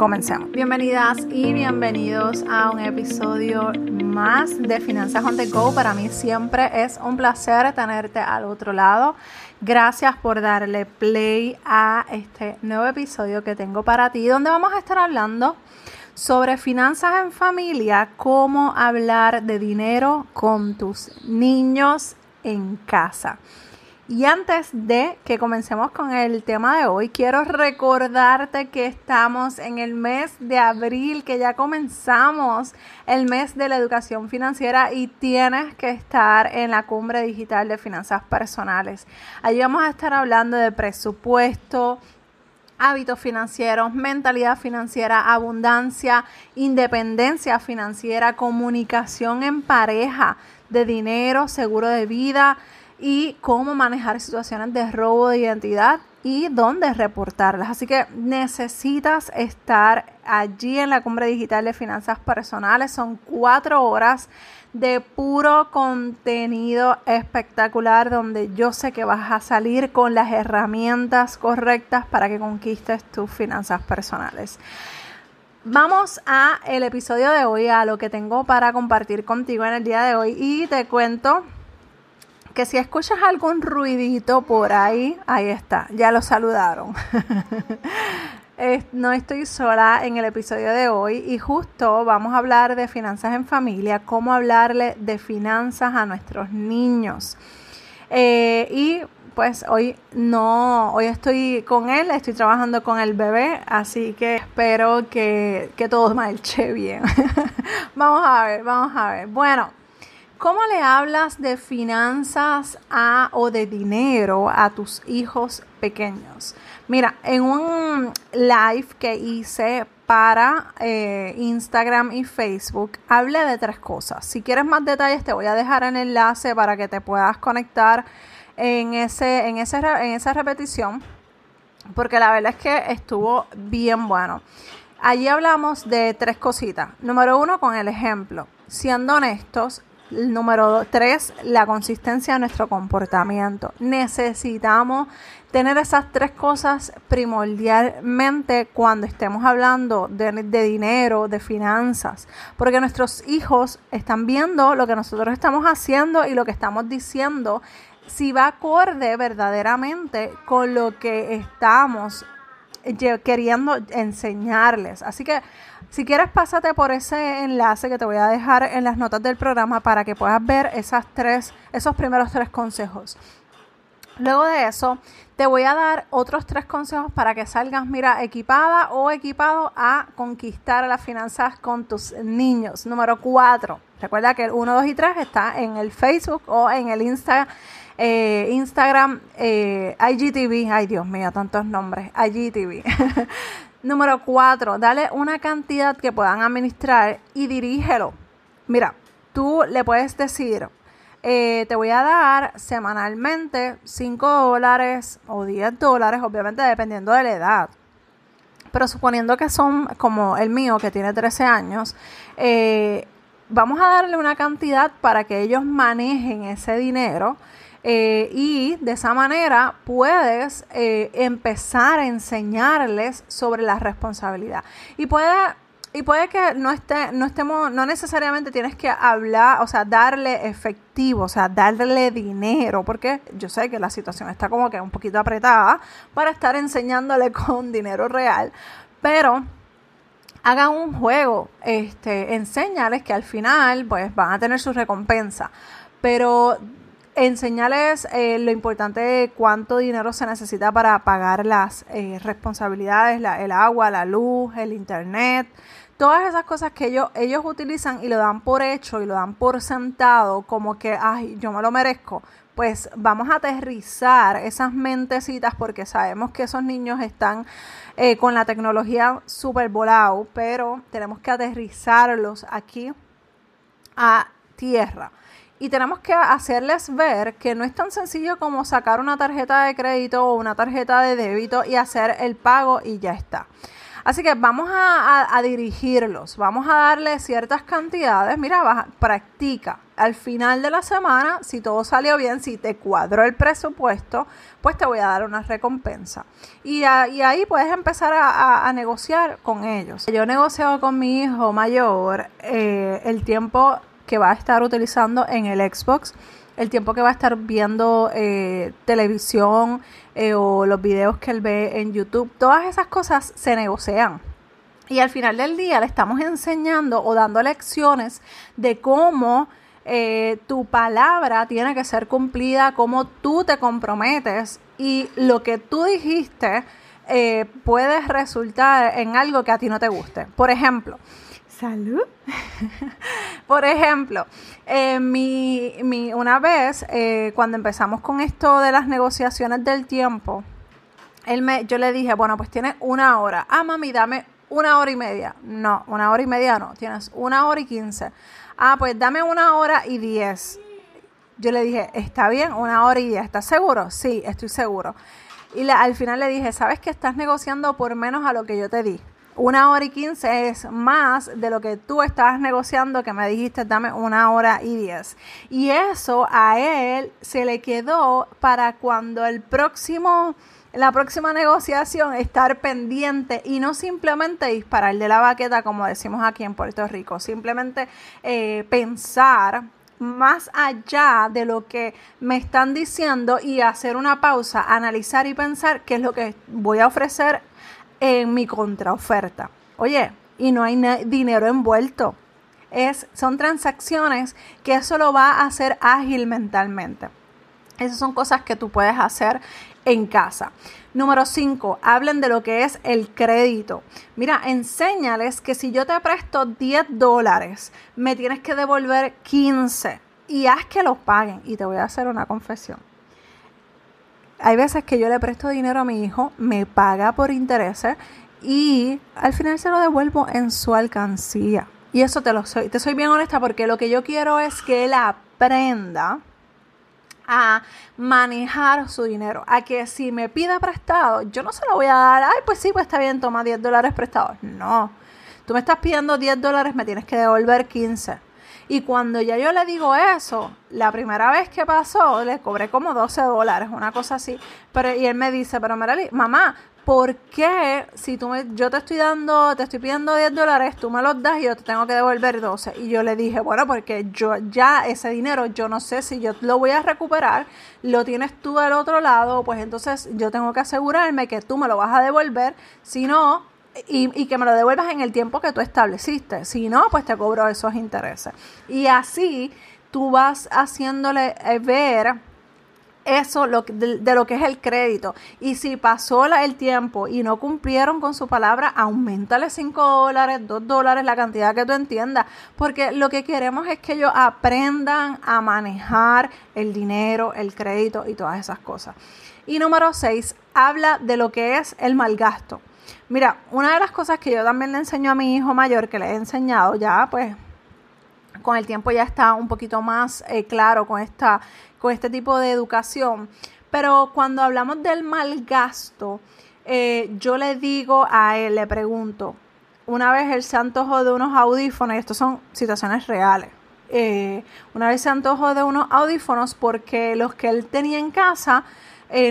Comencemos. Bienvenidas y bienvenidos a un episodio más de Finanzas on the Go. Para mí siempre es un placer tenerte al otro lado. Gracias por darle play a este nuevo episodio que tengo para ti, donde vamos a estar hablando sobre finanzas en familia, cómo hablar de dinero con tus niños en casa. Y antes de que comencemos con el tema de hoy, quiero recordarte que estamos en el mes de abril, que ya comenzamos el mes de la educación financiera y tienes que estar en la cumbre digital de finanzas personales. Allí vamos a estar hablando de presupuesto, hábitos financieros, mentalidad financiera, abundancia, independencia financiera, comunicación en pareja, de dinero, seguro de vida y cómo manejar situaciones de robo de identidad y dónde reportarlas. Así que necesitas estar allí en la cumbre digital de finanzas personales. Son cuatro horas de puro contenido espectacular donde yo sé que vas a salir con las herramientas correctas para que conquistes tus finanzas personales. Vamos a el episodio de hoy, a lo que tengo para compartir contigo en el día de hoy y te cuento que si escuchas algún ruidito por ahí, ahí está, ya lo saludaron. no estoy sola en el episodio de hoy y justo vamos a hablar de finanzas en familia, cómo hablarle de finanzas a nuestros niños. Eh, y pues hoy no, hoy estoy con él, estoy trabajando con el bebé, así que espero que, que todo marche bien. vamos a ver, vamos a ver. Bueno, ¿Cómo le hablas de finanzas o de dinero a tus hijos pequeños? Mira, en un live que hice para eh, Instagram y Facebook, hablé de tres cosas. Si quieres más detalles, te voy a dejar el enlace para que te puedas conectar en, ese, en, ese, en esa repetición, porque la verdad es que estuvo bien bueno. Allí hablamos de tres cositas. Número uno, con el ejemplo. Siendo honestos, Número tres, la consistencia de nuestro comportamiento. Necesitamos tener esas tres cosas primordialmente cuando estemos hablando de, dinero, de finanzas, porque nuestros hijos están viendo lo que nosotros estamos haciendo y lo que estamos diciendo, si va acorde verdaderamente con lo que estamos queriendo enseñarles. Así que si quieres, pásate por ese enlace que te voy a dejar en las notas del programa para que puedas ver esas tres, esos primeros tres consejos. Luego de eso, te voy a dar otros tres consejos para que salgas, mira, equipada o equipado a conquistar las finanzas con tus niños. Número cuatro, recuerda que el 1, 2 y 3 está en el Facebook o en el eh, Instagram, eh, IGTV. Ay, Dios mío, tantos nombres. IGTV. Número cuatro, dale una cantidad que puedan administrar y dirígelo. Mira, tú le puedes decir, eh, te voy a dar semanalmente 5 dólares o 10 dólares, obviamente dependiendo de la edad. Pero suponiendo que son como el mío, que tiene 13 años, eh, vamos a darle una cantidad para que ellos manejen ese dinero eh, y de esa manera puedes eh, empezar a enseñarles sobre la responsabilidad. Y puede, y puede que no esté, no estemos, no necesariamente tienes que hablar, o sea, darle efectivo, o sea, darle dinero, porque yo sé que la situación está como que un poquito apretada para estar enseñándole con dinero real, pero hagan un juego, este, enséñales que al final pues van a tener su recompensa. Pero enseñarles eh, lo importante de cuánto dinero se necesita para pagar las eh, responsabilidades, el agua, la luz, el internet, todas esas cosas que ellos, utilizan y lo dan por hecho y lo dan por sentado, como que, ay, yo me lo merezco. Pues vamos a aterrizar esas mentecitas porque sabemos que esos niños están eh, con la tecnología súper volado, pero tenemos que aterrizarlos aquí a tierra y tenemos que hacerles ver que no es tan sencillo como sacar una tarjeta de crédito o una tarjeta de débito y hacer el pago y ya está. Así que vamos a, dirigirlos, vamos a darle ciertas cantidades. Mira, practica. Al final de la semana, si todo salió bien, si te cuadró el presupuesto, pues te voy a dar una recompensa. Y, ahí puedes empezar a, negociar con ellos. Yo he negociado con mi hijo mayor eh, el tiempo que va a estar utilizando en el Xbox, el tiempo que va a estar viendo eh, televisión eh, o los videos que él ve en YouTube, todas esas cosas se negocian. Y al final del día le estamos enseñando o dando lecciones de cómo eh, tu palabra tiene que ser cumplida, cómo tú te comprometes y lo que tú dijiste puede resultar en algo que a ti no te guste. Por ejemplo, Salud. Por ejemplo, eh, mi, una vez, eh, cuando empezamos con esto de las negociaciones del tiempo, él me, yo le dije, bueno, pues tienes una hora. Ah, mami, dame una hora y media. No, una hora y media no, tienes una hora y quince. Ah, pues dame una hora y diez. Yo le dije, está bien, una hora y diez. ¿Estás seguro? Sí, estoy seguro. Y al final le dije, ¿sabes que estás negociando por menos a lo que yo te di? Una hora y quince es más de lo que tú estabas negociando que me dijiste dame una hora y diez. Y eso a él se le quedó para cuando el próximo, la próxima negociación estar pendiente y no simplemente disparar de la baqueta como decimos aquí en Puerto Rico, simplemente eh, pensar más allá de lo que me están diciendo y hacer una pausa, analizar y pensar qué es lo que voy a ofrecer en mi contraoferta. Oye, y no hay dinero envuelto. Es, son transacciones que eso lo va a hacer ágil mentalmente. Esas son cosas que tú puedes hacer en casa. Número 5, hablen de lo que es el crédito. Mira, enséñales que si yo te presto 10 dólares, me tienes que devolver 15 y haz que los paguen. Y te voy a hacer una confesión hay veces que yo le presto dinero a mi hijo, me paga por intereses y al final se lo devuelvo en su alcancía. Y eso te lo soy, te soy bien honesta porque lo que yo quiero es que él aprenda a manejar su dinero, a que si me pida prestado, yo no se lo voy a dar, ay, pues sí, pues está bien, toma 10 dólares prestados. No, tú me estás pidiendo 10 dólares, me tienes que devolver 15. Y cuando ya yo le digo eso, la primera vez que pasó, le cobré como 12 dólares, una cosa así. Pero, y él me dice, pero Merali, mamá, ¿por qué si tú me, yo te estoy dando, te estoy pidiendo 10 dólares, tú me los das y yo te tengo que devolver 12? Y yo le dije, bueno, porque yo ya ese dinero, yo no sé si yo lo voy a recuperar, lo tienes tú del otro lado, pues entonces yo tengo que asegurarme que tú me lo vas a devolver, si no, y, que me lo devuelvas en el tiempo que tú estableciste. Si no, pues te cobro esos intereses. Y así tú vas haciéndole eh, ver eso de, lo que es el crédito. Y si pasó el tiempo y no cumplieron con su palabra, aumentale 5 dólares, 2 dólares, la cantidad que tú entiendas. Porque lo que queremos es que ellos aprendan a manejar el dinero, el crédito y todas esas cosas. Y número 6, habla de lo que es el mal gasto. Mira, una de las cosas que yo también le enseño a mi hijo mayor, que le he enseñado ya, pues con el tiempo ya está un poquito más eh, claro con, esta, con este tipo de educación. Pero cuando hablamos del mal gasto, eh, yo le digo a él, le pregunto, una vez él se antojó de unos audífonos, y estas son situaciones reales. Eh, una vez se antojó de unos audífonos porque los que él tenía en casa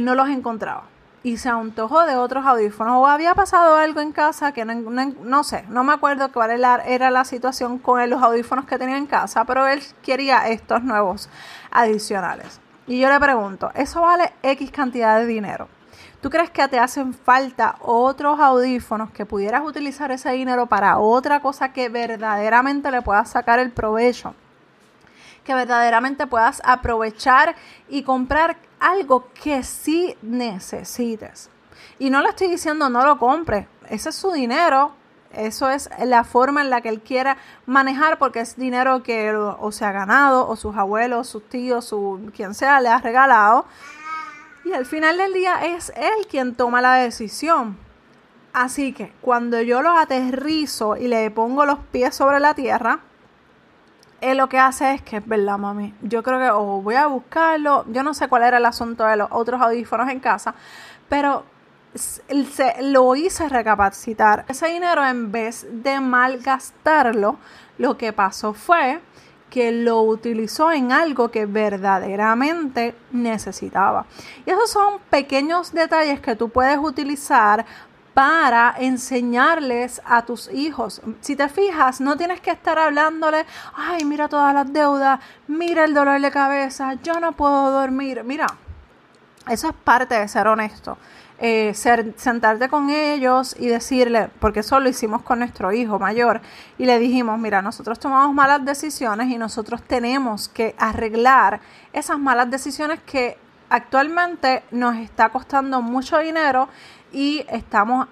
no los encontraba y se antojó de otros audífonos o había pasado algo en casa que no, sé, no me acuerdo cuál era, la situación con los audífonos que tenía en casa, pero él quería estos nuevos adicionales. Y yo le pregunto, ¿eso vale X cantidad de dinero? ¿Tú crees que te hacen falta otros audífonos que pudieras utilizar ese dinero para otra cosa que verdaderamente le puedas sacar el provecho? Que verdaderamente puedas aprovechar y comprar algo que sí necesites. Y no le estoy diciendo no lo compre, ese es su dinero, eso es la forma en la que él quiera manejar porque es dinero que o se ha ganado o sus abuelos, sus tíos, su, quien sea le ha regalado. Y al final del día es él quien toma la decisión. Así que cuando yo lo aterrizo y le pongo los pies sobre la tierra, él lo que hace es que es verdad, mami. Yo creo que o voy a buscarlo. Yo no sé cuál era el asunto de los otros audífonos en casa, pero se, lo hice recapacitar. Ese dinero, en vez de malgastarlo, lo que pasó fue que lo utilizó en algo que verdaderamente necesitaba. Y esos son pequeños detalles que tú puedes utilizar para enseñarles a tus hijos. Si te fijas, no tienes que estar hablándole, ay, mira todas las deudas, mira el dolor de cabeza, yo no puedo dormir. Mira, eso es parte de ser honesto. Eh, ser, sentarte con ellos y decirle, porque eso lo hicimos con nuestro hijo mayor, y le dijimos, mira, nosotros tomamos malas decisiones y nosotros tenemos que arreglar esas malas decisiones que actualmente nos está costando mucho dinero y estamos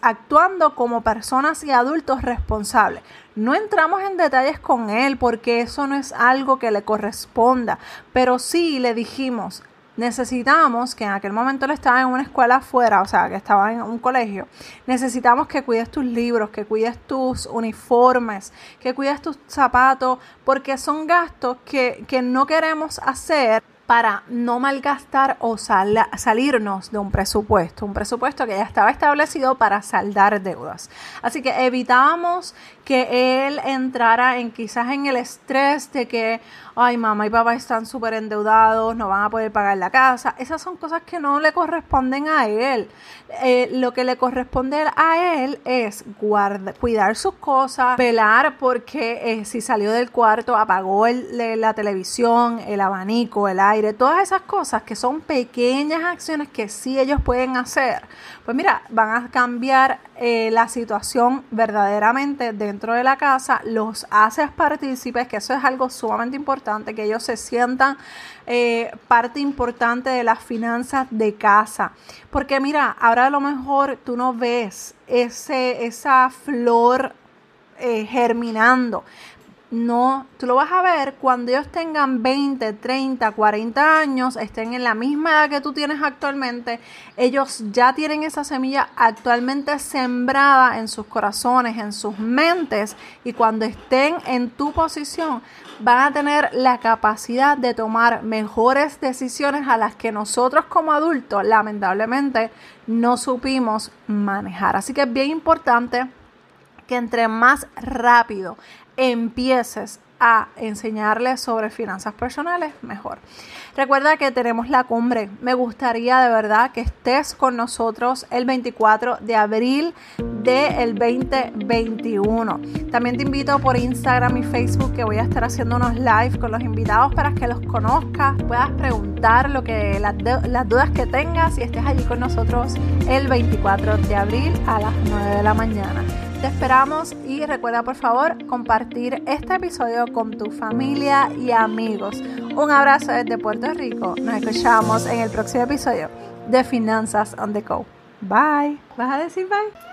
actuando como personas y adultos responsables. No entramos en detalles con él porque eso no es algo que le corresponda, pero sí le dijimos, necesitamos, que en aquel momento él estaba en una escuela afuera, o sea, que estaba en un colegio, necesitamos que cuides tus libros, que cuides tus uniformes, que cuides tus zapatos, porque son gastos que, que no queremos hacer para no malgastar o salirnos de un presupuesto, un presupuesto que ya estaba establecido para saldar deudas. Así que evitábamos que él entrara en quizás en el estrés de que, ay, mamá y papá están súper endeudados, no van a poder pagar la casa. Esas son cosas que no le corresponden a él. Eh, lo que le corresponde a él es cuidar sus cosas, velar porque eh, si salió del cuarto apagó la televisión, el abanico, el aire todas esas cosas que son pequeñas acciones que sí ellos pueden hacer, pues mira, van a cambiar eh, la situación verdaderamente dentro de la casa, los haces partícipes, que eso es algo sumamente importante, que ellos se sientan eh, parte importante de las finanzas de casa. Porque mira, ahora a lo mejor tú no ves ese, esa flor eh, germinando, no, tú lo vas a ver cuando ellos tengan 20, 30, 40 años, estén en la misma edad que tú tienes actualmente, ellos ya tienen esa semilla actualmente sembrada en sus corazones, en sus mentes, y cuando estén en tu posición, van a tener la capacidad de tomar mejores decisiones a las que nosotros como adultos lamentablemente no supimos manejar. Así que es bien importante que entre más rápido empieces a enseñarles sobre finanzas personales, mejor. Recuerda que tenemos la cumbre. Me gustaría de verdad que estés con nosotros el 24 de abril del 2021. También te invito por Instagram y Facebook que voy a estar haciendo unos live con los invitados para que los conozcas, puedas preguntar lo que las, las dudas que tengas y estés allí con nosotros el 24 de abril a las 9 de la mañana. Te esperamos y recuerda por favor compartir este episodio con tu familia y amigos. Un abrazo desde Puerto Rico. Nos escuchamos en el próximo episodio de Finanzas on the Go. Bye. ¿Vas a decir bye?